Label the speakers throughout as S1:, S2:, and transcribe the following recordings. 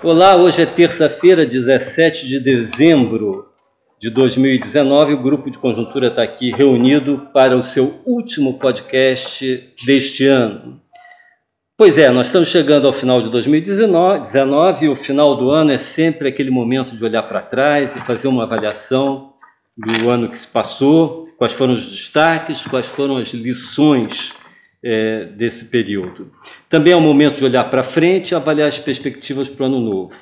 S1: Olá, hoje é terça-feira, 17 de dezembro de 2019. O grupo de conjuntura está aqui reunido para o seu último podcast deste ano. Pois é, nós estamos chegando ao final de 2019 e o final do ano é sempre aquele momento de olhar para trás e fazer uma avaliação do ano que se passou, quais foram os destaques, quais foram as lições é, desse período. Também é o momento de olhar para frente e avaliar as perspectivas para o ano novo.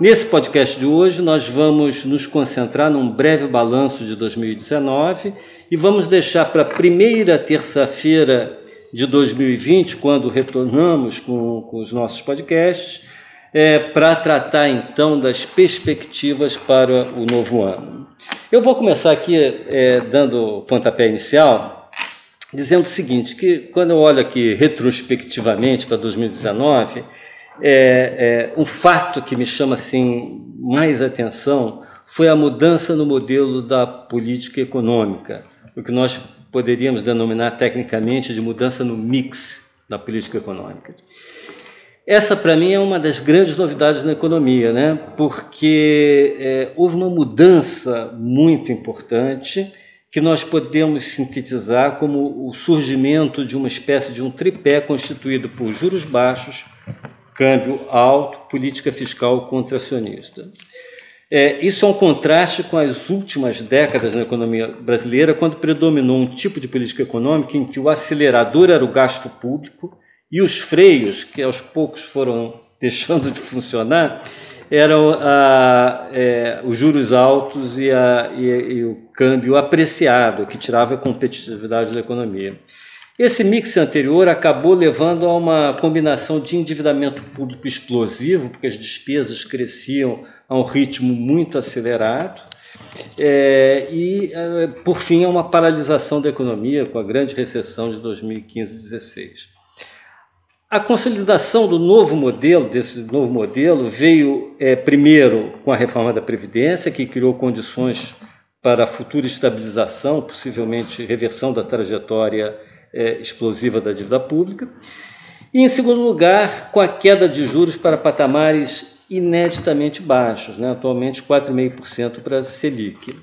S1: Nesse podcast de hoje, nós vamos nos concentrar num breve balanço de 2019 e vamos deixar para a primeira terça-feira de 2020, quando retornamos com, com os nossos podcasts, é, para tratar então das perspectivas para o novo ano. Eu vou começar aqui é, dando o pontapé inicial dizendo o seguinte, que quando eu olho aqui retrospectivamente para 2019, é, é, um fato que me chama assim mais atenção foi a mudança no modelo da política econômica, o que nós poderíamos denominar tecnicamente de mudança no mix da política econômica. Essa, para mim, é uma das grandes novidades na economia, né? porque é, houve uma mudança muito importante que nós podemos sintetizar como o surgimento de uma espécie de um tripé constituído por juros baixos, câmbio alto, política fiscal contracionista. É, isso é um contraste com as últimas décadas na economia brasileira, quando predominou um tipo de política econômica em que o acelerador era o gasto público e os freios, que aos poucos foram deixando de funcionar, eram a, é, os juros altos e, a, e, e, o câmbio apreciado, que tirava a competitividade da economia. Esse mix anterior acabou levando a uma combinação de endividamento público explosivo, porque as despesas cresciam a um ritmo muito acelerado, é, e, é, por fim, a uma paralisação da economia com a grande recessão de 2015-16. A consolidação do novo modelo, desse novo modelo, veio é, primeiro com a reforma da Previdência, que criou condições para a futura estabilização, possivelmente reversão da trajetória é, explosiva da dívida pública. E, em segundo lugar, com a queda de juros para patamares ineditamente baixos, né? atualmente 4,5% para a Selic.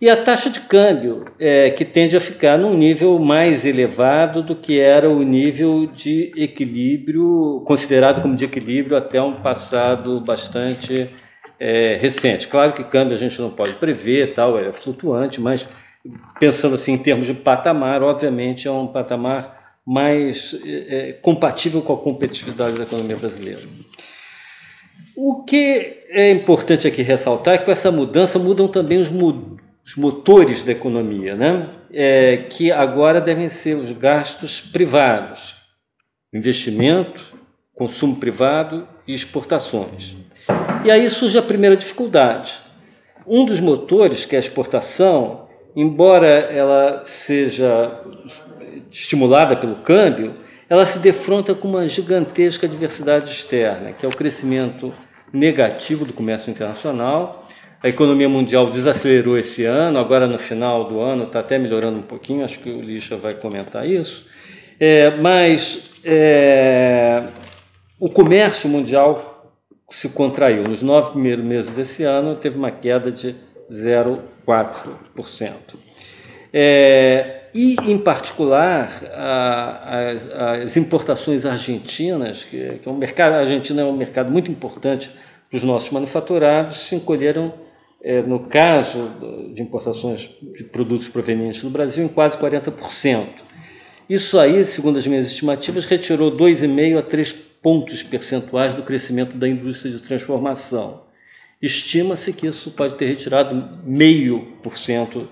S1: E a taxa de câmbio, é, que tende a ficar num nível mais elevado do que era o nível de equilíbrio, considerado como de equilíbrio até um passado bastante é, recente. Claro que câmbio a gente não pode prever, tal, é flutuante, mas pensando assim em termos de patamar, obviamente é um patamar mais é, é compatível com a competitividade da economia brasileira. O que é importante aqui ressaltar é que com essa mudança mudam também os, os motores da economia, né? É, que agora devem ser os gastos privados, investimento, consumo privado e exportações. E aí surge a primeira dificuldade. Um dos motores, que é a exportação, embora ela seja estimulada pelo câmbio, ela se defronta com uma gigantesca diversidade externa, que é o crescimento negativo do comércio internacional a economia mundial desacelerou esse ano, agora no final do ano está até melhorando um pouquinho, acho que o Lixa vai comentar isso. É, mas é, o comércio mundial se contraiu. Nos nove primeiros meses desse ano, teve uma queda de 0,4%. É, e, em particular, a, as, as, importações argentinas, que, que é um mercado, a Argentina é um mercado muito importante para os nossos manufaturados, se encolheram no caso de importações de produtos provenientes do Brasil, em quase 40%. Isso aí, segundo as minhas estimativas, retirou 2,5 a 3 pontos percentuais do crescimento da indústria de transformação. Estima-se que isso pode ter retirado meio por cento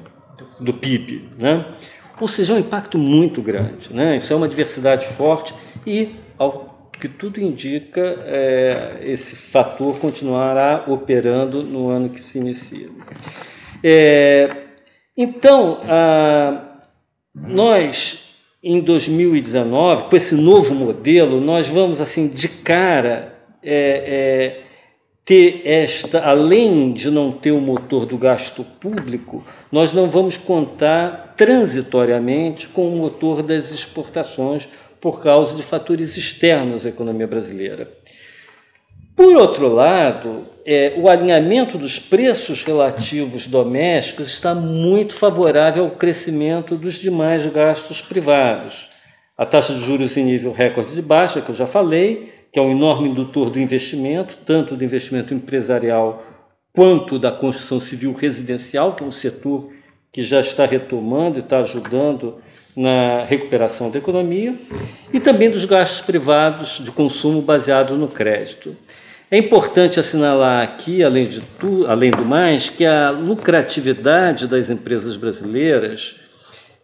S1: do PIB, né? Ou seja, é um impacto muito grande, né? Isso é uma diversidade forte e, ao que tudo indica, é, esse fator continuará operando no ano que se inicia. É, então, nós, em 2019, com esse novo modelo, nós vamos, assim, de cara, é, é, ter esta, além de não ter o motor do gasto público, nós não vamos contar transitoriamente com o motor das exportações por causa de fatores externos à economia brasileira. Por outro lado, é, o alinhamento dos preços relativos domésticos está muito favorável ao crescimento dos demais gastos privados. A taxa de juros em nível recorde de baixa, que eu já falei, que é um enorme indutor do investimento, tanto do investimento empresarial quanto da construção civil residencial, que é um setor que já está retomando e está ajudando na recuperação da economia, e também dos gastos privados de consumo baseado no crédito. É importante assinalar aqui, além, de tu, além do mais, que a lucratividade das empresas brasileiras,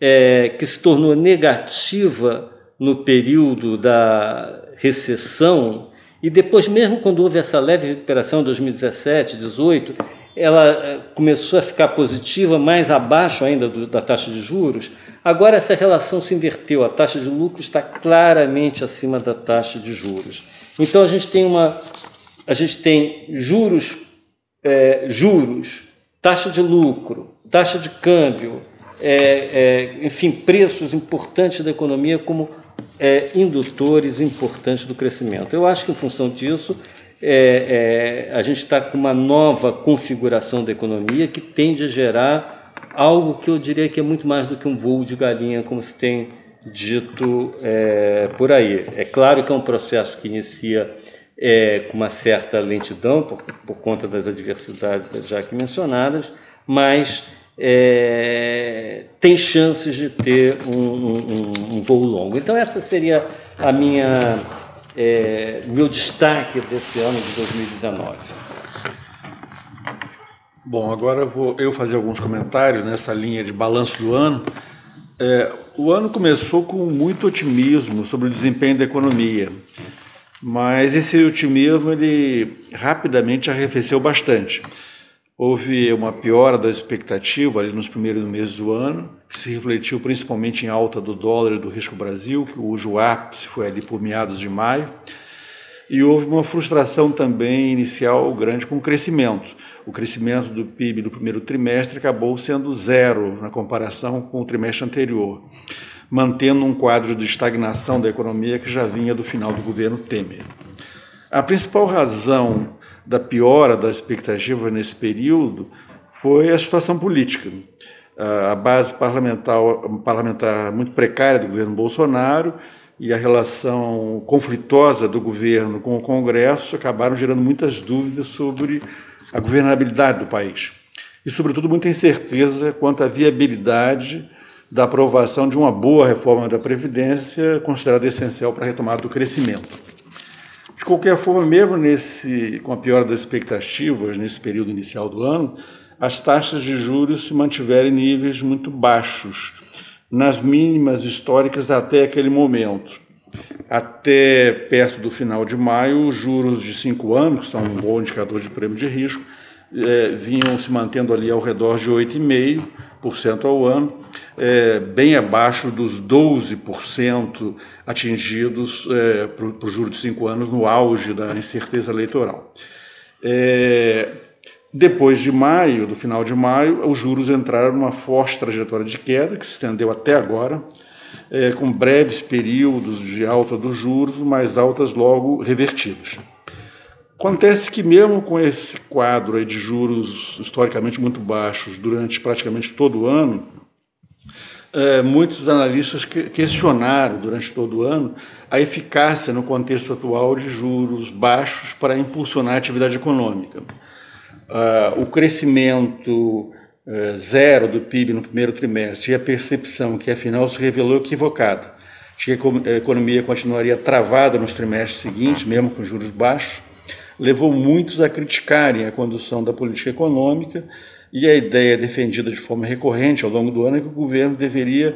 S1: é, que se tornou negativa no período da recessão, e depois, mesmo quando houve essa leve recuperação em 2017, 2018, ela é, começou a ficar positiva, mais abaixo ainda do, da taxa de juros. Agora essa relação se inverteu, a taxa de lucro está claramente acima da taxa de juros. Então a gente tem uma a gente tem juros, é, juros, taxa de lucro, taxa de câmbio, é, é, enfim, preços importantes da economia como é, indutores importantes do crescimento. Eu acho que, em função disso, é, é, a gente está com uma nova configuração da economia que tende a gerar algo que eu diria que é muito mais do que um voo de galinha, como se tem dito por aí. É claro que é um processo que inicia é, com uma certa lentidão, por, por conta das adversidades já aqui mencionadas, mas é, tem chances de ter um, um, um, voo longo. Então, essa seria a minha é, meu destaque desse ano de 2019.
S2: Bom, agora vou eu fazer alguns comentários nessa linha de balanço do ano. É, o ano começou com muito otimismo sobre o desempenho da economia. Mas esse otimismo ele rapidamente arrefeceu bastante. Houve uma piora da expectativa ali nos primeiros meses do ano, que se refletiu principalmente em alta do dólar e do risco Brasil, cujo ápice foi ali por meados de maio. E houve uma frustração também inicial grande com o crescimento. O crescimento do PIB do primeiro trimestre acabou sendo zero na comparação com o trimestre anterior mantendo um quadro de estagnação da economia que já vinha do final do governo Temer. A principal razão da piora da expectativa nesse período foi a situação política. A base parlamentar, parlamentar muito precária do governo Bolsonaro e a relação conflitosa do governo com o Congresso acabaram gerando muitas dúvidas sobre a governabilidade do país. E, sobretudo, muita incerteza quanto à viabilidade da aprovação de uma boa reforma da Previdência, considerada essencial para a retomada do crescimento. De qualquer forma, mesmo nesse, com a piora das expectativas nesse período inicial do ano, as taxas de juros se mantiveram em níveis muito baixos, nas mínimas históricas até aquele momento. Até perto do final de maio, os juros de cinco anos, que são um bom indicador de prêmio de risco, eh, vinham se mantendo ali ao redor de 8,5%, ao ano, é, bem abaixo dos 12% atingidos é, para o juro de cinco anos no auge da incerteza eleitoral. É, depois de maio, do final de maio, os juros entraram numa forte trajetória de queda, que se estendeu até agora, é, com breves períodos de alta dos juros, mas altas logo revertidas. Acontece que mesmo com esse quadro de juros historicamente muito baixos durante praticamente todo o ano, é, muitos analistas questionaram durante todo o ano a eficácia no contexto atual de juros baixos para impulsionar a atividade econômica. Uh, o crescimento uh, zero do PIB no primeiro trimestre e a percepção que afinal se revelou equivocada, de que a economia continuaria travada nos trimestres seguintes, mesmo com juros baixos, levou muitos a criticarem a condução da política econômica e a ideia defendida de forma recorrente ao longo do ano é que o governo deveria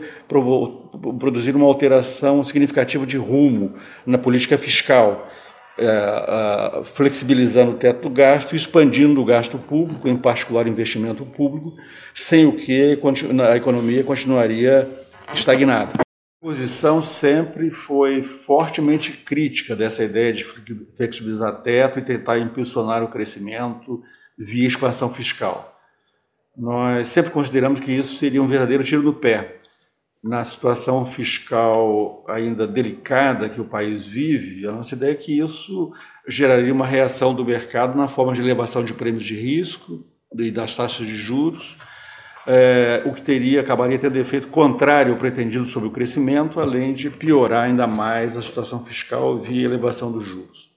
S2: produzir uma alteração significativa de rumo na política fiscal, é, flexibilizando o teto do gasto expandindo o gasto público, em particular investimento público, sem o que a economia continuaria estagnada posição sempre foi fortemente crítica dessa ideia de flexibilizar teto e tentar impulsionar o crescimento via expansão fiscal. Nós sempre consideramos que isso seria um verdadeiro tiro no pé, na situação fiscal ainda delicada que o país vive, a nossa ideia é que isso geraria uma reação do mercado na forma de elevação de prêmios de risco e das taxas de juros, é, o que teria acabaria tendo efeito contrário ao pretendido sobre o crescimento, além de piorar ainda mais a situação fiscal via elevação dos juros.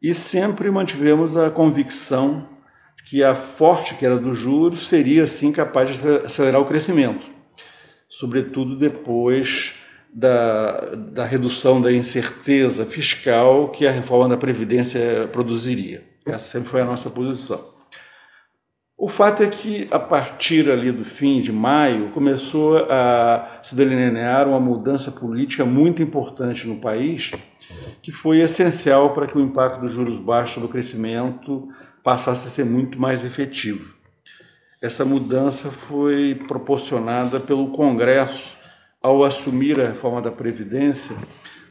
S2: E sempre mantivemos a convicção que a forte queda dos juros seria sim capaz de acelerar o crescimento sobretudo depois da, da redução da incerteza fiscal que a reforma da Previdência produziria. Essa sempre foi a nossa posição. O fato é que, a partir ali do fim de maio, começou a se delinear uma mudança política muito importante no país, que foi essencial para que o impacto dos juros baixos no crescimento passasse a ser muito mais efetivo. Essa mudança foi proporcionada pelo Congresso ao assumir a reforma da Previdência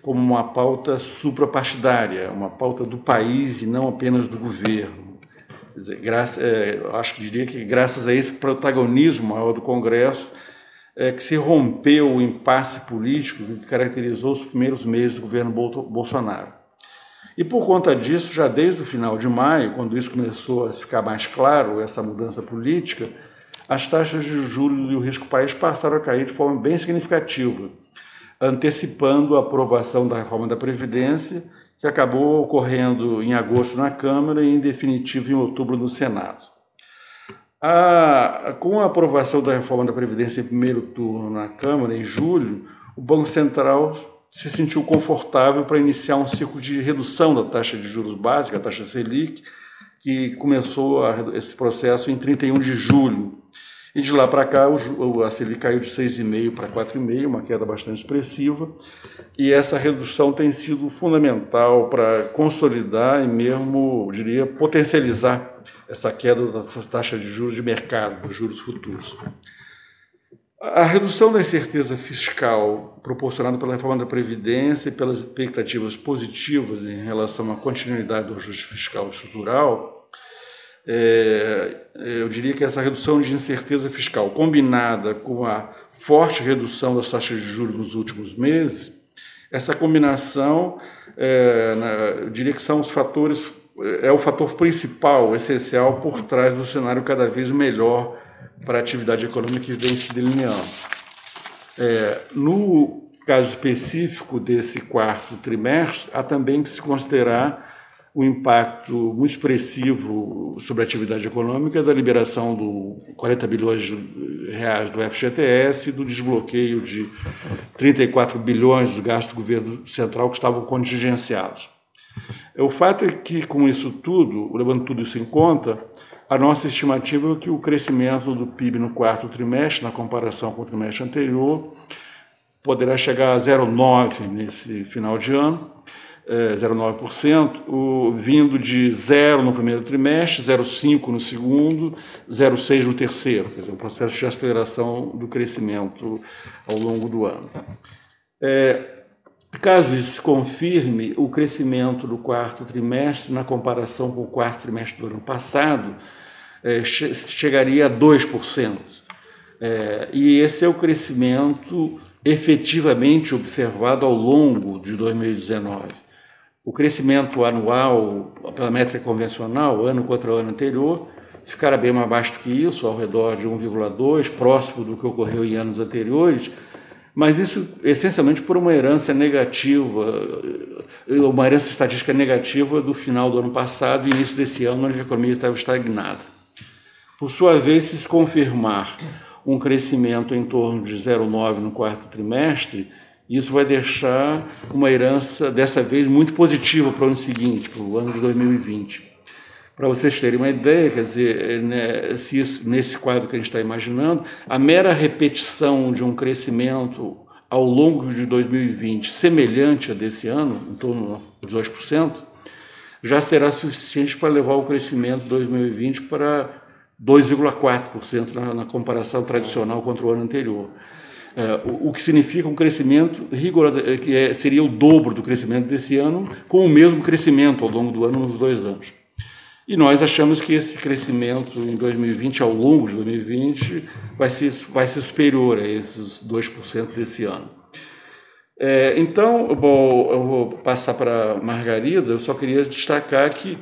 S2: como uma pauta suprapartidária, uma pauta do país e não apenas do governo. Dizer, é, acho que diria que graças a esse protagonismo maior do Congresso é que se rompeu o impasse político que caracterizou os primeiros meses do governo Bolsonaro. E por conta disso, já desde o final de maio, quando isso começou a ficar mais claro, essa mudança política, as taxas de juros e o risco país passaram a cair de forma bem significativa, antecipando a aprovação da reforma da Previdência, que acabou ocorrendo em agosto na Câmara e, em definitivo, em outubro no Senado. A, com a aprovação da reforma da Previdência em primeiro turno na Câmara, em julho, o Banco Central se sentiu confortável para iniciar um ciclo de redução da taxa de juros básica, a taxa Selic, que começou a, esse processo em 31 de julho. E de lá para cá, o, a Selic caiu de 6,5% para 4,5%, uma queda bastante expressiva. E essa redução tem sido fundamental para consolidar e mesmo, eu diria, potencializar essa queda da taxa de juros de mercado, dos juros futuros. A redução da incerteza fiscal proporcionada pela reforma da Previdência e pelas expectativas positivas em relação à continuidade do ajuste fiscal estrutural, é, eu diria que essa redução de incerteza fiscal, combinada com a forte redução das taxas de juros nos últimos meses, essa combinação, é, eu diria que são os fatores, é o fator principal, essencial, por trás do cenário cada vez melhor para a atividade econômica que vem se delineando. É, no caso específico desse quarto trimestre, há também que se considerar o impacto muito expressivo sobre a atividade econômica da liberação do 40 bilhões de reais do FGTS e do desbloqueio de 34 bilhões dos gastos do governo central que estavam contingenciados. O fato é que, com isso tudo, levando tudo isso em conta, a nossa estimativa é que o crescimento do PIB no quarto trimestre, na comparação com o trimestre anterior, poderá chegar a 0,9% nesse final de ano, é, 0,9%, o, vindo de 0 no primeiro trimestre, 0,5 no segundo, 0,6 no terceiro, quer dizer, um processo de aceleração do crescimento ao longo do ano. É, Caso isso se confirme, o crescimento do quarto trimestre, na comparação com o quarto trimestre do ano passado, é, chegaria a 2%. É, e esse é o crescimento efetivamente observado ao longo de 2019. O crescimento anual, pela métrica convencional, ano contra ano anterior, ficará bem mais baixo que isso, ao redor de 1,2, próximo do que ocorreu em anos anteriores, mas isso essencialmente por uma herança negativa, uma herança estatística negativa do final do ano passado e início desse ano, onde a economia estava estagnada. Por sua vez, se confirmar um crescimento em torno de 0,9 no quarto trimestre, isso vai deixar uma herança, dessa vez, muito positiva para o ano seguinte, para o ano de 2020. Para vocês terem uma ideia, quer dizer, né, se isso, nesse quadro que a gente está imaginando, a mera repetição de um crescimento ao longo de 2020 semelhante a desse ano, em torno de 2%, já será suficiente para levar o crescimento de 2020 para 2,4% na, na, comparação tradicional contra o ano anterior. É, o, o, que significa um crescimento rigoroso, é, que é, seria o dobro do crescimento desse ano, com o mesmo crescimento ao longo do ano nos dois anos. E nós achamos que esse crescimento em 2020, ao longo de 2020, vai ser, vai ser superior a esses 2% desse ano. É, então, bom, eu vou passar para Margarida, eu só queria destacar que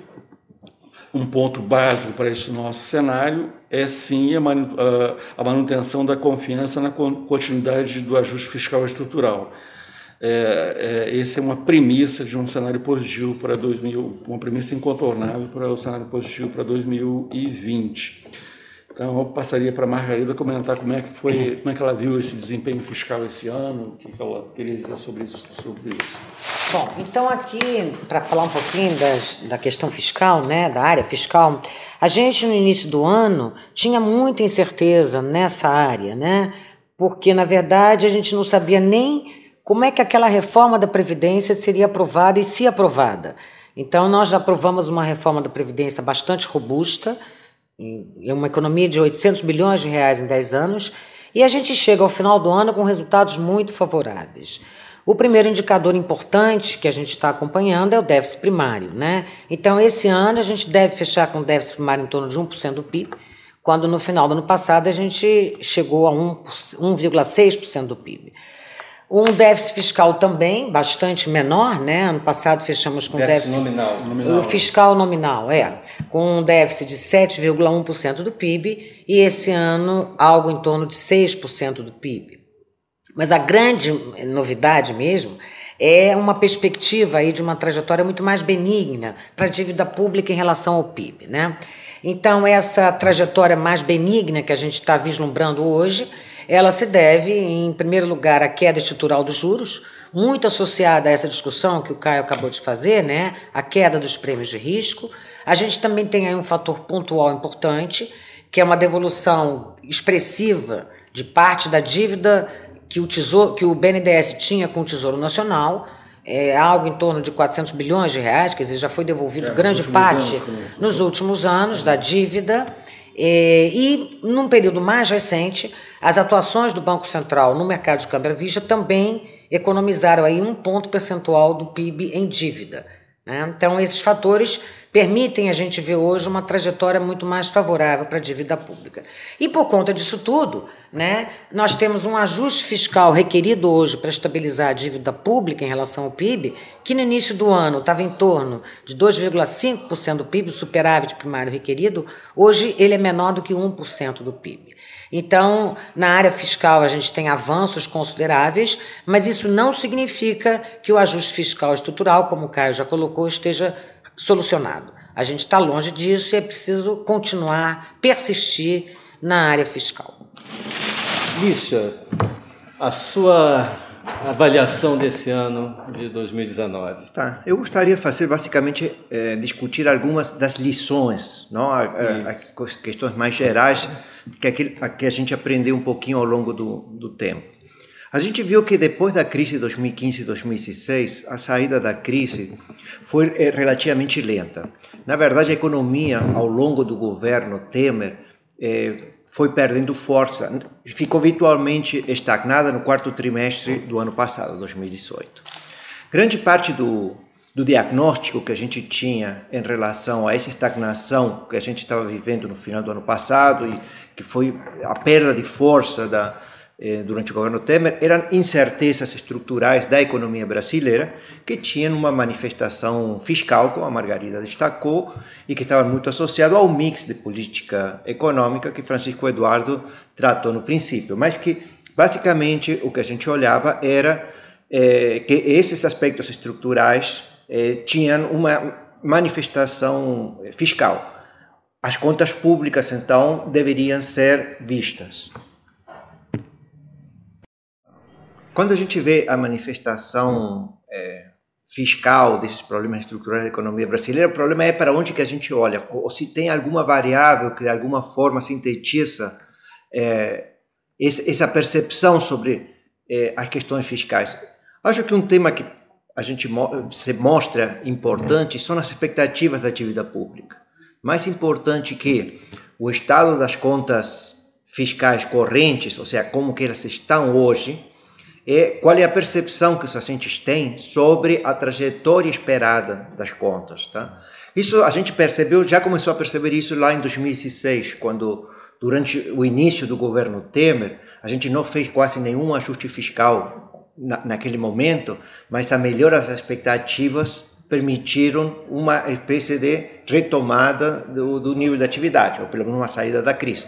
S2: um ponto básico para esse nosso cenário é sim a manutenção da confiança na continuidade do ajuste fiscal estrutural. É, é, essa é uma premissa de um cenário positivo para 2000, uma premissa incontornável para o cenário positivo para 2020. Então, eu passaria para a Margarida comentar como é que foi, como é que ela viu esse desempenho fiscal esse ano, o que ela queria dizer sobre isso. Sobre isso.
S3: Bom, então aqui, para falar um pouquinho das, da questão fiscal, né, da área fiscal, a gente no início do ano tinha muita incerteza nessa área, né, porque na verdade a gente não sabia nem como é que aquela reforma da Previdência seria aprovada e se aprovada. Então, nós aprovamos uma reforma da Previdência bastante robusta, é uma economia de 800 bilhões de reais em 10 anos, e a gente chega ao final do ano com resultados muito favoráveis. O primeiro indicador importante que a gente está acompanhando é o déficit primário. Né? Então, esse ano, a gente deve fechar com déficit primário em torno de 1% do PIB, quando no final do ano passado a gente chegou a 1,6% do PIB. Um déficit fiscal também bastante menor, né? Ano passado fechamos com déficit,
S1: déficit nominal, nominal.
S3: O fiscal nominal, é, com um déficit de 7,1% do PIB e esse ano algo em torno de 6% do PIB. Mas a grande novidade mesmo é uma perspectiva aí de uma trajetória muito mais benigna para a dívida pública em relação ao PIB, né? Então essa trajetória mais benigna que a gente está vislumbrando hoje ela se deve, em primeiro lugar, à queda estrutural dos juros, muito associada a essa discussão que o Caio acabou de fazer, né? A queda dos prêmios de risco. A gente também tem aí um fator pontual importante, que é uma devolução expressiva de parte da dívida que o, tesouro, que o BNDES tinha com o Tesouro Nacional, é algo em torno de 400 bilhões de reais, quer dizer, já foi devolvido é, grande parte anos, nos últimos anos da dívida. É, e, num período mais recente, as atuações do Banco Central no mercado de à vista também economizaram aí um ponto percentual do PIB em dívida. Né? Então, esses fatores permitem a gente ver hoje uma trajetória muito mais favorável para a dívida pública. E por conta disso tudo, né, nós temos um ajuste fiscal requerido hoje para estabilizar a dívida pública em relação ao PIB, que no início do ano estava em torno de 2,5% do PIB, superávit primário requerido, hoje ele é menor do que 1% do PIB. Então, na área fiscal, a gente tem avanços consideráveis, mas isso não significa que o ajuste fiscal estrutural, como o Caio já colocou, esteja solucionado. A gente está longe disso e é preciso continuar, persistir na área fiscal.
S1: Lixa, a sua avaliação desse ano de 2019.
S4: Tá, eu gostaria de fazer basicamente é, discutir algumas das lições, não, a, a, a questões mais gerais que, aquilo, que a gente aprendeu um pouquinho ao longo do, do tempo. A gente viu que depois da crise de 2015 e 2016, a saída da crise foi eh, relativamente lenta. Na verdade, a economia, ao longo do governo Temer, eh, foi perdendo força, ficou virtualmente estagnada no quarto trimestre do ano passado, 2018. Grande parte do, do diagnóstico que a gente tinha em relação a essa estagnação que a gente estava vivendo no final do ano passado e que foi a perda de força da, durante o governo Temer eram incertezas estruturais da economia brasileira que tinham uma manifestação fiscal, como a Margarida destacou, e que estava muito associado ao mix de política econômica que Francisco Eduardo tratou no princípio, mas que basicamente o que a gente olhava era eh, que esses aspectos estruturais eh, tinham uma manifestação fiscal. As contas públicas, então, deveriam ser vistas. Quando a gente vê a manifestação é, fiscal desses problemas estruturais da economia brasileira, o problema é para onde que a gente olha, ou, se tem alguma variável que de alguma forma sintetiza é, essa percepção sobre é, as questões fiscais. Acho que um tema que a gente se mostra importante são as expectativas da dívida pública. Mais importante que o estado das contas fiscais correntes, ou seja, como que elas estão hoje, qual é a percepção que os assistentes têm sobre a trajetória esperada das contas. Tá? Isso a gente percebeu, já começou a perceber isso lá em 2016, quando durante o início do governo Temer, a gente não fez quase nenhum ajuste fiscal na, naquele momento, mas a melhora das expectativas permitiram uma espécie de retomada do, do nível de atividade, ou pelo menos uma saída da crise.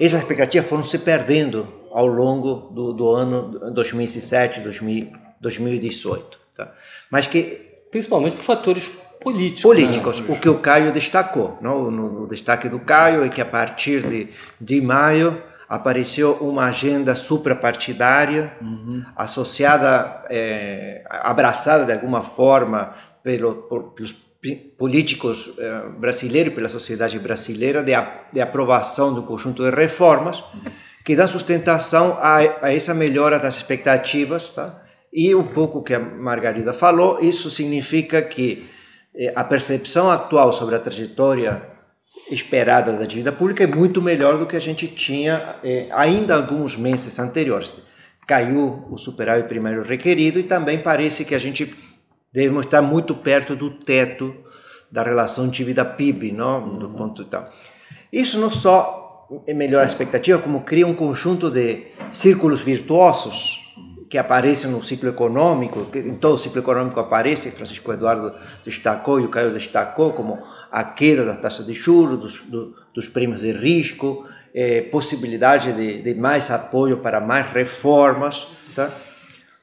S4: Essas expectativas foram se perdendo ao longo do, do ano 2017, 2018. Tá? Mas que
S1: principalmente por fatores políticos.
S4: Políticos, né? o que o Caio destacou. Não? No, destaque do Caio é que a partir de, de maio apareceu uma agenda suprapartidária uhum. associada, é, abraçada de alguma forma pelo, por, pelos políticos é, brasileiros, pela sociedade brasileira, de, a, de aprovação do conjunto de reformas uhum. Que dão sustentação a, a, essa melhora das expectativas, tá? E um pouco que a Margarida falou, isso significa que é, a percepção atual sobre a trajetória esperada da dívida pública é muito melhor do que a gente tinha é, ainda alguns meses anteriores. Caiu o superávit primeiro requerido e também parece que a gente deve estar muito perto do teto da relação dívida-PIB, não? do uhum. ponto tal. Isso não só melhora a expectativa, como cria um conjunto de círculos virtuosos que aparecem no ciclo econômico, que em todo o ciclo econômico aparece, Francisco Eduardo destacou e o Caio destacou, como a queda das taxas de juros, dos, do, dos prêmios de risco, eh, possibilidade de, de, mais apoio para mais reformas. Tá?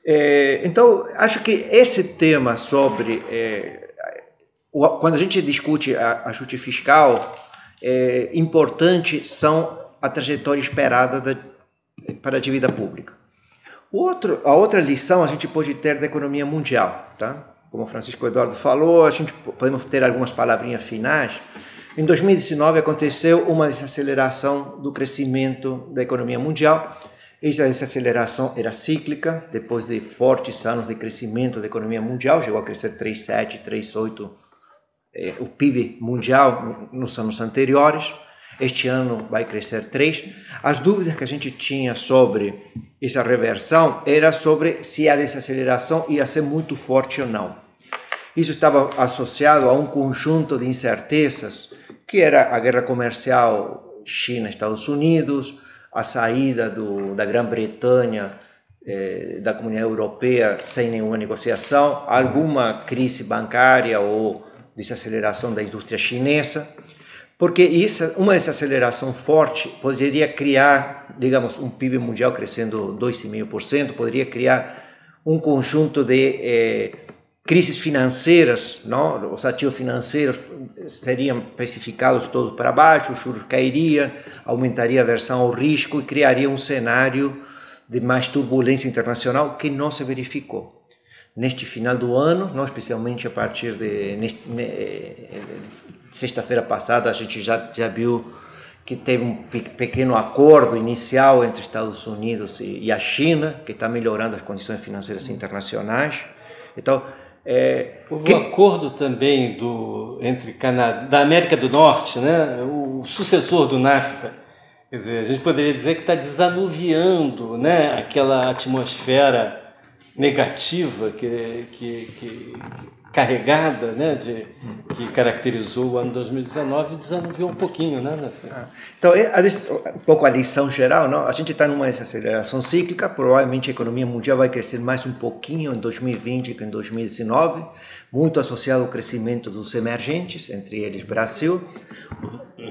S4: Eh, então, acho que esse tema sobre. Eh, quando a gente discute a ajuste fiscal, é importante são a trajetória esperada da, para a dívida pública. Outro, a outra lição a gente pode ter da economia mundial, tá? Como o Francisco Eduardo falou, a gente podemos ter algumas palavrinhas finais. Em 2019 aconteceu uma desaceleração do crescimento da economia mundial. Essa desaceleração era cíclica, depois de fortes anos de crescimento da economia mundial, chegou a crescer 3,7, 3,8 eh, o PIB mundial nos anos anteriores. Este ano vai crescer 3. As dúvidas que a gente tinha sobre essa reversão era sobre se a desaceleração ia ser muito forte ou não. Isso estava associado a um conjunto de incertezas, que era a guerra comercial China-Estados Unidos, a saída do, da Grã-Bretanha eh, da Comunidade Europeia sem nenhuma negociação, alguma crise bancária ou desaceleração da indústria chinesa porque isso, uma desaceleração forte poderia criar, digamos, um PIB mundial crescendo 2,5%, poderia criar um conjunto de eh, crises financeiras, não? os ativos financeiros seriam precificados todos para baixo, os juros cairiam, aumentaria a aversão ao risco e criaria um cenário de mais turbulência internacional que não se verificou neste final do ano, não especialmente a partir de neste, sexta-feira passada a gente já já viu que teve um pequeno acordo inicial entre Estados Unidos e, e a China que está melhorando as condições financeiras internacionais. Então
S1: é, Houve que... um acordo também do, entre Canadá, da América do Norte, né? o sucessor do NAFTA. Quer dizer, a gente poderia dizer que está desanuviando né? aquela atmosfera negativa que, que, que, carregada né, de, que caracterizou o ano 2019 desanuviou um pouquinho né, nessa... Ah,
S4: então, é, um pouco a lição geral, não? a gente está numa desaceleração cíclica, provavelmente a economia mundial vai crescer mais um pouquinho em 2020 que em 2019, muito associado ao crescimento dos emergentes, entre eles Brasil.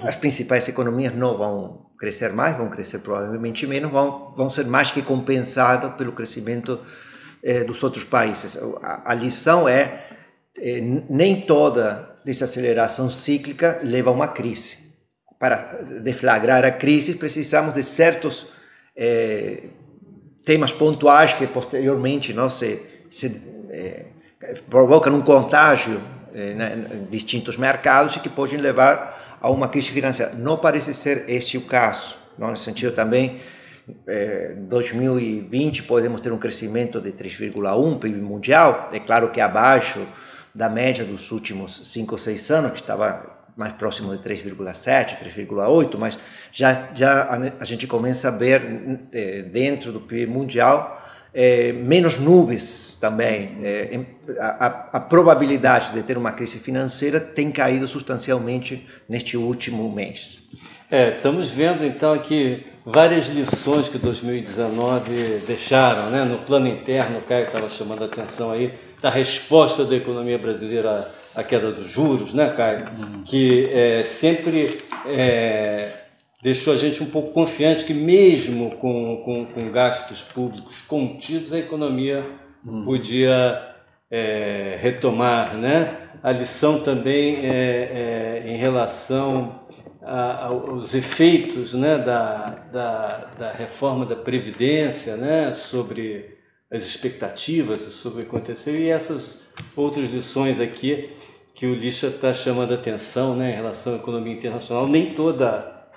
S4: As principais economias não vão crescer mais, vão crescer provavelmente menos, vão, vão ser mais que compensadas pelo crescimento eh, dos outros países. A, a lição é eh, nem toda desaceleração cíclica leva a uma crise. Para deflagrar a crise, precisamos de certos eh, temas pontuais que posteriormente não se, se provocam um contágio eh, em distintos mercados e que podem levar a uma crise financeira. Não parece ser este o caso. Não? Nesse sentido, também é, 2020 podemos ter um crescimento de 3,1 PIB mundial, é claro que abaixo da média dos últimos 5 ou 6 anos, que estava mais próximo de 3,7, 3,8, mas já, já a, gente começa a ver é, dentro do PIB mundial é, menos nuvens também. É, a, a, probabilidade de ter uma crise financeira tem caído substancialmente neste último mês.
S1: É, estamos vendo então aqui várias lições que 2019 deixaram, né? No plano interno, o Caio estava chamando a atenção aí da resposta da economia brasileira à queda dos juros, né, Caio? Uhum. Que é, sempre é, deixou a gente um pouco confiante que mesmo com, com, com gastos públicos contidos, a economia hum. podia é, retomar. Né? A lição também é, é em relação a, aos efeitos né, da, da, da, reforma da Previdência né, sobre as expectativas sobre o que aconteceu e essas outras lições aqui que o Lixa está chamando a atenção né, em relação à economia internacional. Nem toda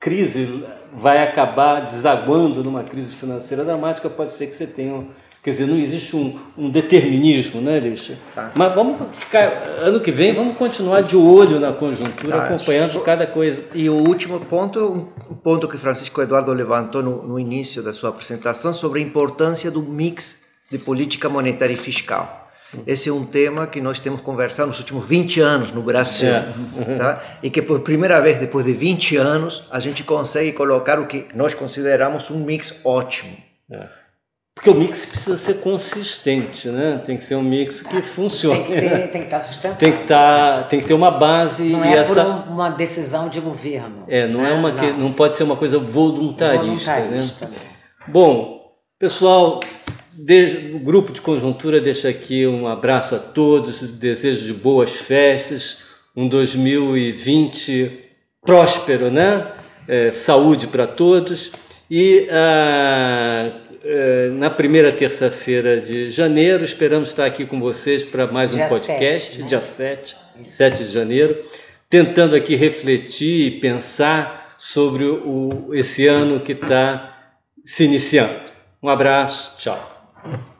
S1: crise vai acabar desaguando numa crise financeira dramática, pode ser que você tenha. Quer dizer, não existe um, um determinismo, né, Lixa? Tá. Mas vamos ficar. Ano que vem, vamos continuar de olho na conjuntura, tá. acompanhando so, cada coisa.
S4: E o último ponto, um ponto que Francisco Eduardo levantou no, no início da sua apresentação, sobre a importância do mix de política monetária e fiscal. Esse é um tema que nós temos conversado nos últimos 20 anos no Brasil. É. Tá? E que por primeira vez, depois de 20 anos, a gente consegue colocar o que nós consideramos um mix ótimo. É.
S1: Porque o mix precisa ser consistente, né? Tem que ser um mix que funcione.
S3: Tem que, ter, tem que estar sustentável.
S1: Tem que, estar, tem que ter uma base.
S3: Não é essa... por uma decisão de governo.
S1: É, não é, é uma não. Que, não pode ser uma coisa voluntarista, né? voluntarista né? Bom, pessoal, o grupo de conjuntura deixa aqui um abraço a todos, desejo de boas festas, um 2020 próspero, né? É, saúde para todos. E é, na primeira terça-feira de janeiro, esperamos estar aqui com vocês para mais um dia podcast, 7, né? dia 7, 7 de janeiro, tentando aqui refletir e pensar sobre o, esse ano que está se iniciando. Um abraço, tchau.